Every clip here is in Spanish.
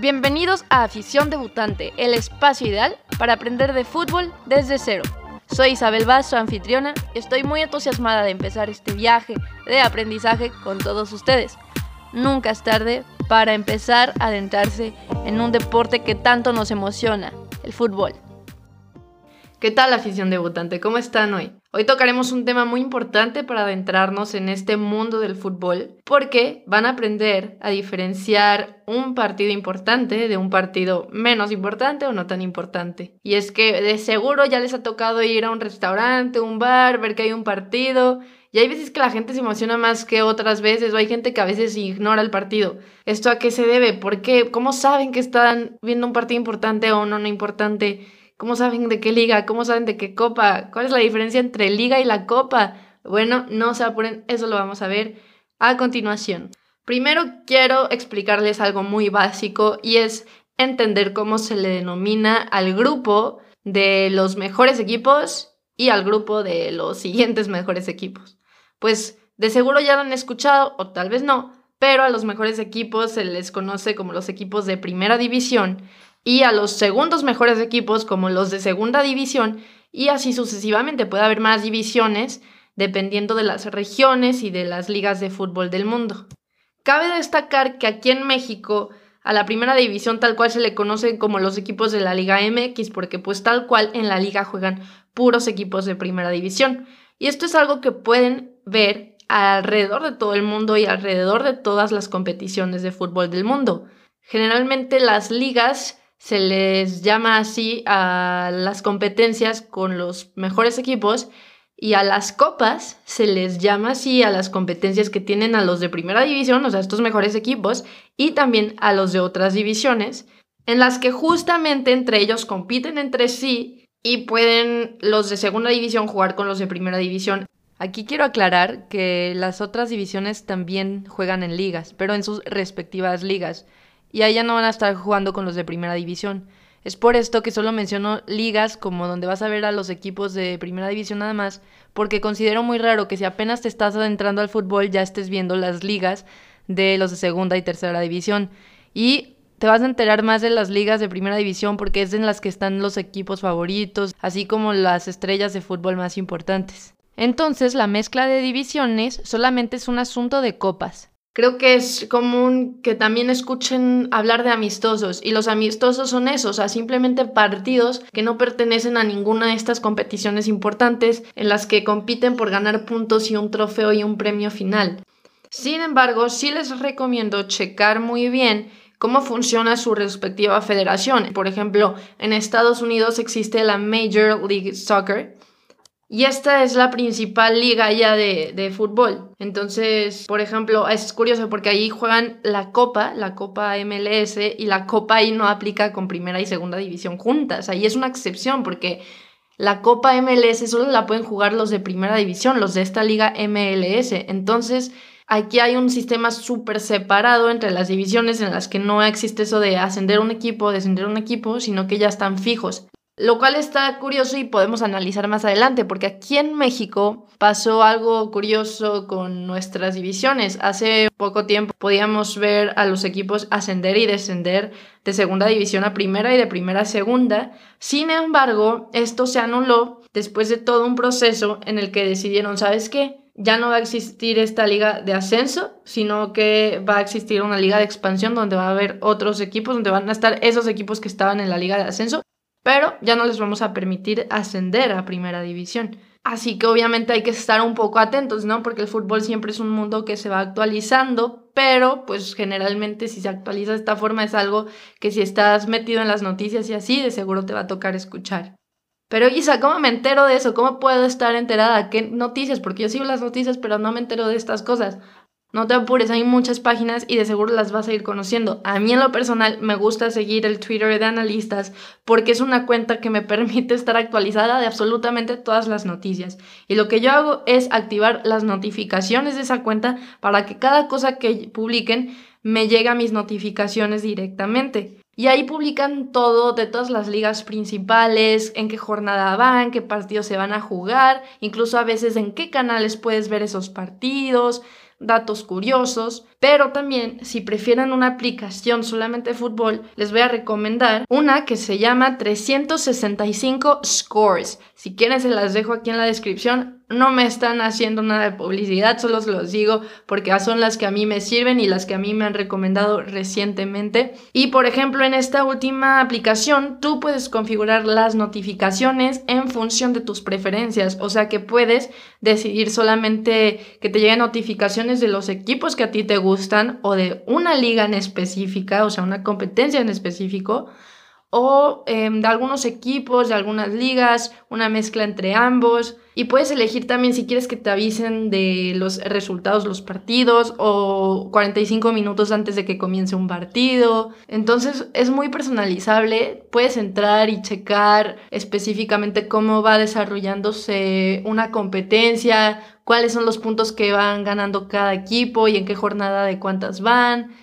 Bienvenidos a Afición Debutante, el espacio ideal para aprender de fútbol desde cero. Soy Isabel Vaz, su anfitriona, y estoy muy entusiasmada de empezar este viaje de aprendizaje con todos ustedes. Nunca es tarde para empezar a adentrarse en un deporte que tanto nos emociona, el fútbol. ¿Qué tal afición debutante? ¿Cómo están hoy? Hoy tocaremos un tema muy importante para adentrarnos en este mundo del fútbol, porque van a aprender a diferenciar un partido importante de un partido menos importante o no tan importante. Y es que de seguro ya les ha tocado ir a un restaurante, un bar, ver que hay un partido, y hay veces que la gente se emociona más que otras veces, o hay gente que a veces ignora el partido. ¿Esto a qué se debe? ¿Por qué? ¿Cómo saben que están viendo un partido importante o no, no importante? ¿Cómo saben de qué liga? ¿Cómo saben de qué copa? ¿Cuál es la diferencia entre liga y la copa? Bueno, no se apuren, eso lo vamos a ver a continuación. Primero quiero explicarles algo muy básico y es entender cómo se le denomina al grupo de los mejores equipos y al grupo de los siguientes mejores equipos. Pues de seguro ya lo han escuchado o tal vez no, pero a los mejores equipos se les conoce como los equipos de primera división y a los segundos mejores equipos como los de segunda división y así sucesivamente. Puede haber más divisiones dependiendo de las regiones y de las ligas de fútbol del mundo. Cabe destacar que aquí en México a la primera división tal cual se le conoce como los equipos de la Liga MX porque pues tal cual en la liga juegan puros equipos de primera división. Y esto es algo que pueden ver alrededor de todo el mundo y alrededor de todas las competiciones de fútbol del mundo. Generalmente las ligas se les llama así a las competencias con los mejores equipos y a las copas se les llama así a las competencias que tienen a los de primera división, o sea, estos mejores equipos, y también a los de otras divisiones, en las que justamente entre ellos compiten entre sí y pueden los de segunda división jugar con los de primera división. Aquí quiero aclarar que las otras divisiones también juegan en ligas, pero en sus respectivas ligas y allá no van a estar jugando con los de primera división. Es por esto que solo menciono ligas como donde vas a ver a los equipos de primera división nada más, porque considero muy raro que si apenas te estás adentrando al fútbol ya estés viendo las ligas de los de segunda y tercera división. Y te vas a enterar más de las ligas de primera división porque es en las que están los equipos favoritos, así como las estrellas de fútbol más importantes. Entonces, la mezcla de divisiones solamente es un asunto de copas. Creo que es común que también escuchen hablar de amistosos y los amistosos son esos, o sea, simplemente partidos que no pertenecen a ninguna de estas competiciones importantes en las que compiten por ganar puntos y un trofeo y un premio final. Sin embargo, sí les recomiendo checar muy bien cómo funciona su respectiva federación. Por ejemplo, en Estados Unidos existe la Major League Soccer, y esta es la principal liga ya de, fútbol. Entonces, por ejemplo, es curioso porque ahí juegan la Copa, la Copa MLS, y la Copa ahí no aplica con primera y segunda división juntas. Ahí es una excepción porque la Copa MLS solo la pueden jugar los de primera división, los de esta liga MLS. Entonces, aquí hay un sistema súper separado entre las divisiones en las que no existe eso de ascender un equipo, descender un equipo, sino que ya están fijos. Lo cual está curioso y podemos analizar más adelante, porque aquí en México pasó algo curioso con nuestras divisiones. Hace poco tiempo podíamos ver a los equipos ascender y descender de segunda división a primera y de primera a segunda. Sin embargo, esto se anuló después de todo un proceso en el que decidieron, ¿sabes qué? ya no va a existir esta liga de ascenso, sino que va a existir una liga de expansión donde va a haber otros equipos, donde van a estar esos equipos que estaban en la liga de ascenso pero ya no les vamos a permitir ascender a primera división. Así que obviamente hay que estar un poco atentos, ¿no? Porque el fútbol siempre es un mundo que se va actualizando, pero pues generalmente si se actualiza de esta forma es algo que si estás metido en las noticias y así, de seguro te va a tocar escuchar. Pero Isa, ¿cómo me entero de eso? ¿Cómo puedo estar enterada? ¿Qué noticias? Porque yo sigo las noticias, pero no me entero de estas cosas. No te apures, hay muchas páginas y de seguro las vas a ir conociendo. A mí en lo personal me gusta seguir el Twitter de analistas porque es una cuenta que me permite estar actualizada de absolutamente todas las noticias. Y lo que yo hago es activar las notificaciones de esa cuenta para que cada cosa que publiquen me llegue a mis notificaciones directamente. Y ahí publican todo de todas las ligas principales, en qué jornada van, qué partidos se van a jugar, incluso a veces en qué canales puedes ver esos partidos datos curiosos, pero también si prefieren una aplicación solamente de fútbol, les voy a recomendar una que se llama 365 Scores. Si quieren se las dejo aquí en la descripción. No me están haciendo nada de publicidad, solo se los digo porque son las que a mí me sirven y las que a mí me han recomendado recientemente. Y por ejemplo, en esta última aplicación, tú puedes configurar las notificaciones en función de tus preferencias. O sea que puedes decidir solamente que te lleguen notificaciones de los equipos que a ti te gustan o de una liga en específica, o sea, una competencia en específico o em, de algunos equipos, de algunas ligas, una mezcla entre ambos. Y puedes elegir también si quieres que te avisen de los resultados, los partidos, o 45 minutos antes de que comience un partido. Entonces es muy personalizable. Puedes entrar y checar específicamente cómo va desarrollándose una competencia, cuáles son los puntos que van ganando cada equipo y en qué jornada de cuántas van.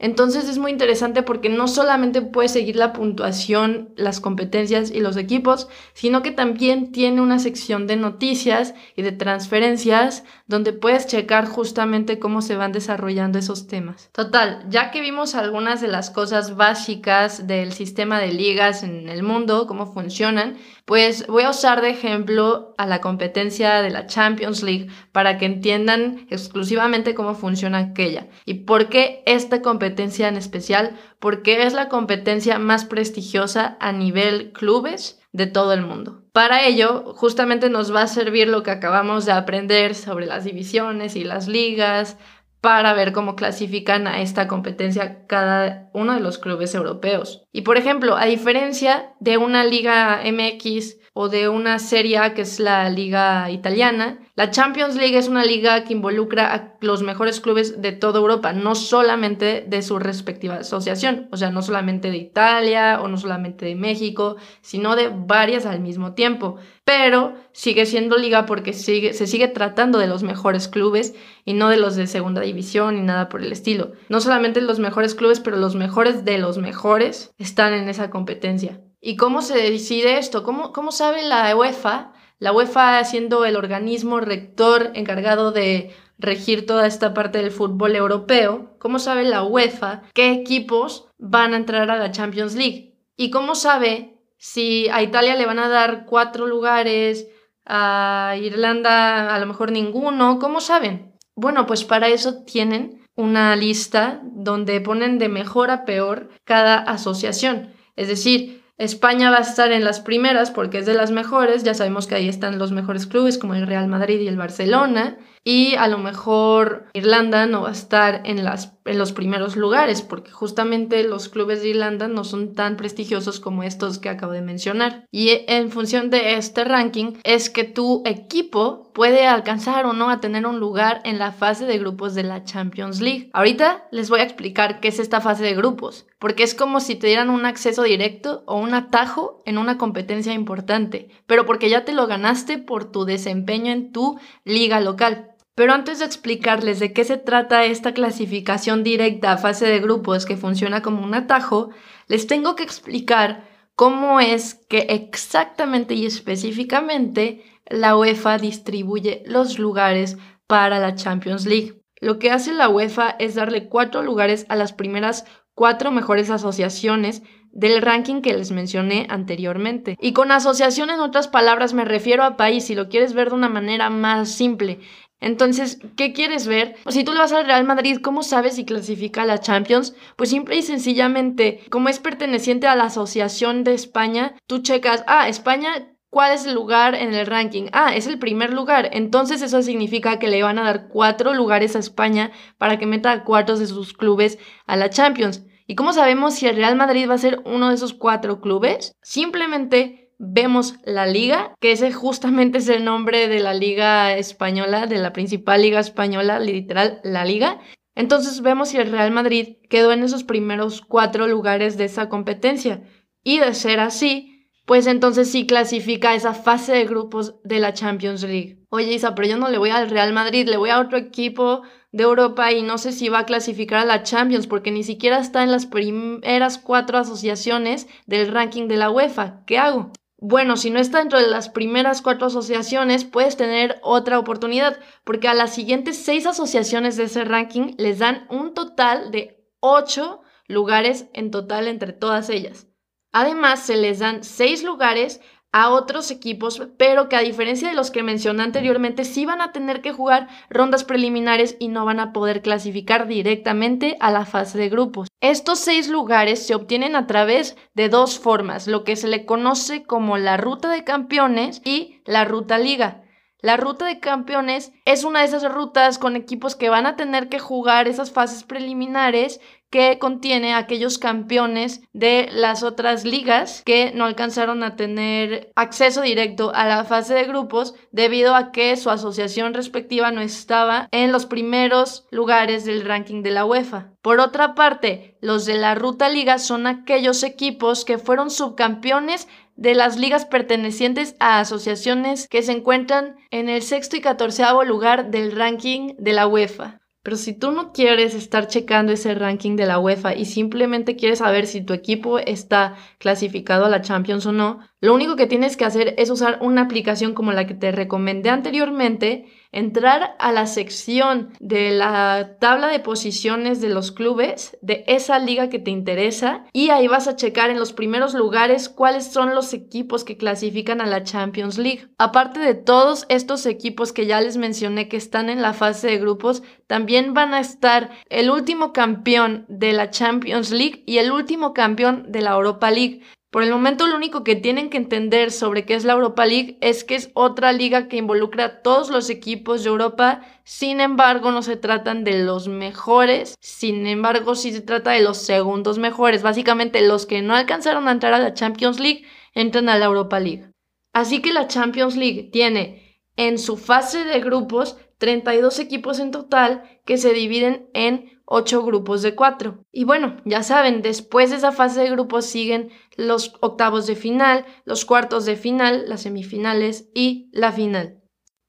Entonces es muy interesante porque no solamente puedes seguir la puntuación, las competencias y los equipos, sino que también tiene una sección de noticias y de transferencias donde puedes checar justamente cómo se van desarrollando esos temas. Total, ya que vimos algunas de las cosas básicas del sistema de ligas en el mundo, cómo funcionan, pues voy a usar de ejemplo a la competencia de la Champions League para que entiendan exclusivamente cómo funciona aquella y por qué esta competencia en especial, porque es la competencia más prestigiosa a nivel clubes de todo el mundo. Para ello, justamente nos va a servir lo que acabamos de aprender sobre las divisiones y las ligas, para ver cómo clasifican a esta competencia cada uno de los clubes europeos. Y por ejemplo, a diferencia de una liga MX o de una serie A que es la liga italiana, la Champions League es una liga que involucra a los mejores clubes de toda Europa, no solamente de su respectiva asociación, o sea, no solamente de Italia o no solamente de México, sino de varias al mismo tiempo. Pero sigue siendo liga porque se sigue tratando de los mejores clubes y no de los de segunda división ni nada por el estilo. No solamente los mejores clubes, pero los mejores de los mejores están en esa competencia. ¿Y cómo se decide esto? ¿Cómo, cómo sabe la UEFA la UEFA siendo el organismo rector encargado de regir toda esta parte del fútbol europeo, ¿cómo sabe la UEFA qué equipos van a entrar a la Champions League? ¿Y cómo sabe si a Italia le van a dar cuatro lugares, a Irlanda a lo mejor ninguno? ¿Cómo saben? Bueno, pues para eso tienen una lista donde ponen de mejor a peor cada asociación. Es decir, España va a estar en las primeras porque es de las mejores, ya sabemos que ahí están los mejores clubes como el Real Madrid y el Barcelona, y a lo mejor Irlanda no va a estar en, las, en los primeros lugares porque justamente los clubes de Irlanda no son tan prestigiosos como estos que acabo de mencionar. Y en función de este ranking es que tu equipo puede alcanzar o no a tener un lugar en la fase de grupos de la Champions League. Ahorita les voy a explicar qué es esta fase de grupos, porque es como si te dieran un acceso directo o un atajo en una competencia importante, pero porque ya te lo ganaste por tu desempeño en tu liga local. Pero antes de explicarles de qué se trata esta clasificación directa a fase de grupos que funciona como un atajo, les tengo que explicar cómo es que exactamente y específicamente la UEFA distribuye los lugares para la Champions League. Lo que hace la UEFA es darle cuatro lugares a las primeras cuatro mejores asociaciones del ranking que les mencioné anteriormente. Y con asociación en otras palabras me refiero a país, si lo quieres ver de una manera más simple. Entonces, ¿qué quieres ver? O si tú le vas al Real Madrid, ¿cómo sabes si clasifica a la Champions? Pues simple y sencillamente, como es perteneciente a la Asociación de España, tú checas, ah, España ¿Cuál es el lugar en el ranking? Ah, es el primer lugar. Entonces eso significa que le van a dar cuatro lugares a España para que meta a cuatro de sus clubes a la Champions. ¿Y cómo sabemos si el Real Madrid va a ser uno de esos cuatro clubes? Simplemente vemos la liga, que ese justamente es el nombre de la liga española, de la principal liga española, literal, la liga. Entonces vemos si el Real Madrid quedó en esos primeros cuatro lugares de esa competencia. Y de ser así, pues entonces sí clasifica esa fase de grupos de la Champions League. Oye Isa, pero yo no le voy al Real Madrid, le voy a otro equipo de Europa y no sé si va a clasificar a la Champions porque ni siquiera está en las primeras cuatro asociaciones del ranking de la UEFA. ¿Qué hago? Bueno, si no está dentro de las primeras cuatro asociaciones, puedes tener otra oportunidad, porque a las siguientes seis asociaciones de ese ranking les dan un total de ocho lugares en total entre todas ellas. Además, se les dan seis lugares a otros equipos, pero que a diferencia de los que mencioné anteriormente, sí van a tener que jugar rondas preliminares y no van a poder clasificar directamente a la fase de grupos. Estos seis lugares se obtienen a través de dos formas, lo que se le conoce como la ruta de campeones y la ruta liga. La ruta de campeones es una de esas rutas con equipos que van a tener que jugar esas fases preliminares que contiene aquellos campeones de las otras ligas que no alcanzaron a tener acceso directo a la fase de grupos debido a que su asociación respectiva no estaba en los primeros lugares del ranking de la UEFA. Por otra parte, los de la Ruta Liga son aquellos equipos que fueron subcampeones de las ligas pertenecientes a asociaciones que se encuentran en el sexto y catorceavo lugar del ranking de la UEFA. Pero si tú no quieres estar checando ese ranking de la UEFA y simplemente quieres saber si tu equipo está clasificado a la Champions o no, lo único que tienes que hacer es usar una aplicación como la que te recomendé anteriormente entrar a la sección de la tabla de posiciones de los clubes de esa liga que te interesa y ahí vas a checar en los primeros lugares cuáles son los equipos que clasifican a la Champions League. Aparte de todos estos equipos que ya les mencioné que están en la fase de grupos, también van a estar el último campeón de la Champions League y el último campeón de la Europa League. Por el momento lo único que tienen que entender sobre qué es la Europa League es que es otra liga que involucra a todos los equipos de Europa, sin embargo no se tratan de los mejores, sin embargo sí se trata de los segundos mejores, básicamente los que no alcanzaron a entrar a la Champions League entran a la Europa League. Así que la Champions League tiene en su fase de grupos 32 equipos en total que se dividen en ocho grupos de cuatro. Y bueno, ya saben, después de esa fase de grupos siguen los octavos de final, los cuartos de final, las semifinales y la final.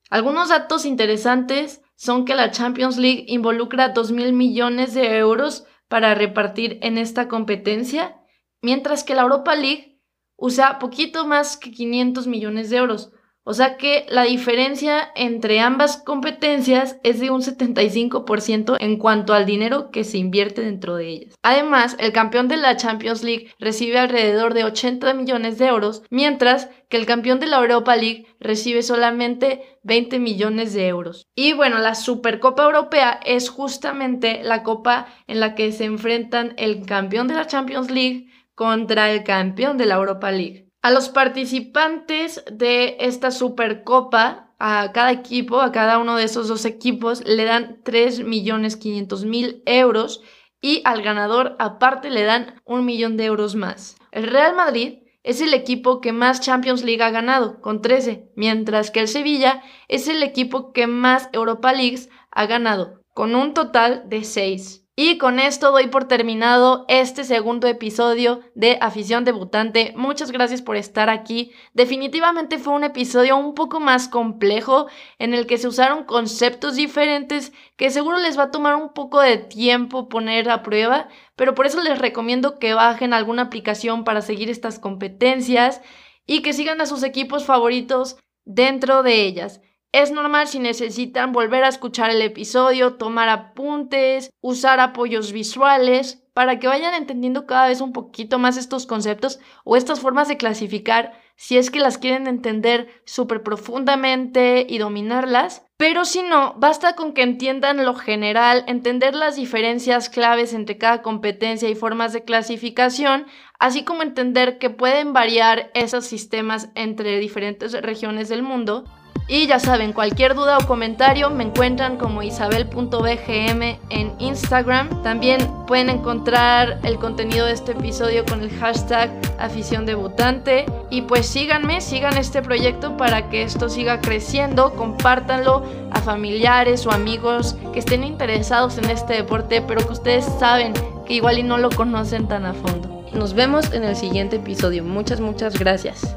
Algunos datos interesantes son que la Champions League involucra 2 mil millones de euros para repartir en esta competencia, mientras que la Europa League usa poquito más que 500 millones de euros. O sea que la diferencia entre ambas competencias es de un 75% en cuanto al dinero que se invierte dentro de ellas. Además, el campeón de la Champions League recibe alrededor de 80 millones de euros, mientras que el campeón de la Europa League recibe solamente 20 millones de euros. Y bueno, la Supercopa Europea es justamente la copa en la que se enfrentan el campeón de la Champions League contra el campeón de la Europa League. A los participantes de esta Supercopa, a cada equipo, a cada uno de esos dos equipos, le dan 3.500.000 euros y al ganador aparte le dan un millón de euros más. El Real Madrid es el equipo que más Champions League ha ganado, con 13, mientras que el Sevilla es el equipo que más Europa Leagues ha ganado, con un total de 6. Y con esto doy por terminado este segundo episodio de Afición Debutante. Muchas gracias por estar aquí. Definitivamente fue un episodio un poco más complejo en el que se usaron conceptos diferentes que seguro les va a tomar un poco de tiempo poner a prueba, pero por eso les recomiendo que bajen alguna aplicación para seguir estas competencias y que sigan a sus equipos favoritos dentro de ellas. Es normal si necesitan volver a escuchar el episodio, tomar apuntes, usar apoyos visuales, para que vayan entendiendo cada vez un poquito más estos conceptos o estas formas de clasificar, si es que las quieren entender súper profundamente y dominarlas. Pero si no, basta con que entiendan lo general, entender las diferencias claves entre cada competencia y formas de clasificación, así como entender que pueden variar esos sistemas entre diferentes regiones del mundo y ya saben, cualquier duda o comentario me encuentran como isabel.bgm en Instagram. También pueden encontrar el contenido de este episodio con el hashtag afición debutante. Y pues síganme, sigan este proyecto para que esto siga creciendo. Compártanlo a familiares o amigos que estén interesados en este deporte, pero que ustedes saben que igual y no lo conocen tan a fondo. Nos vemos en el siguiente episodio. Muchas, muchas gracias.